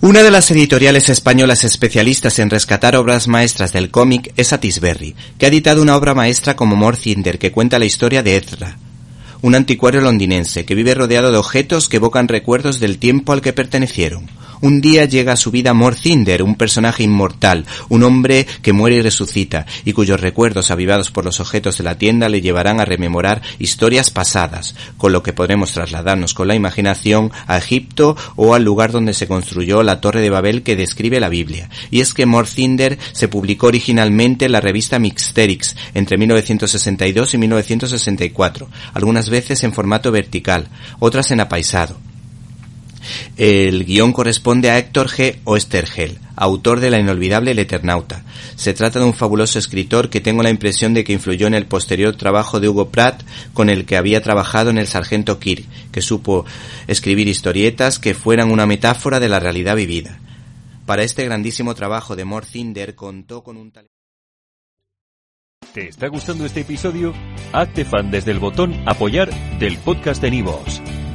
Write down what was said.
Una de las editoriales españolas especialistas en rescatar obras maestras del cómic es Atisberry, que ha editado una obra maestra como Morcinder que cuenta la historia de Ezra, un anticuario londinense que vive rodeado de objetos que evocan recuerdos del tiempo al que pertenecieron. Un día llega a su vida Morcinder, un personaje inmortal, un hombre que muere y resucita, y cuyos recuerdos avivados por los objetos de la tienda le llevarán a rememorar historias pasadas, con lo que podremos trasladarnos con la imaginación a Egipto o al lugar donde se construyó la Torre de Babel que describe la Biblia. Y es que Morcinder se publicó originalmente en la revista Mixterix entre 1962 y 1964, algunas veces en formato vertical, otras en apaisado. El guion corresponde a Héctor G. Oestergel, autor de la inolvidable El Eternauta. Se trata de un fabuloso escritor que tengo la impresión de que influyó en el posterior trabajo de Hugo Pratt, con el que había trabajado en El Sargento Kirk, que supo escribir historietas que fueran una metáfora de la realidad vivida. Para este grandísimo trabajo de Morcinder contó con un talento. ¿Te está gustando este episodio? Hazte fan desde el botón Apoyar del podcast de Nivos.